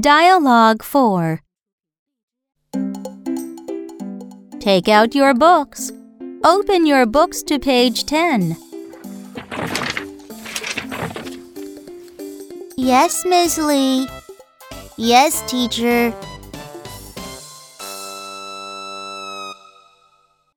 Dialogue 4 Take out your books. Open your books to page 10. Yes, Miss Lee. Yes, teacher.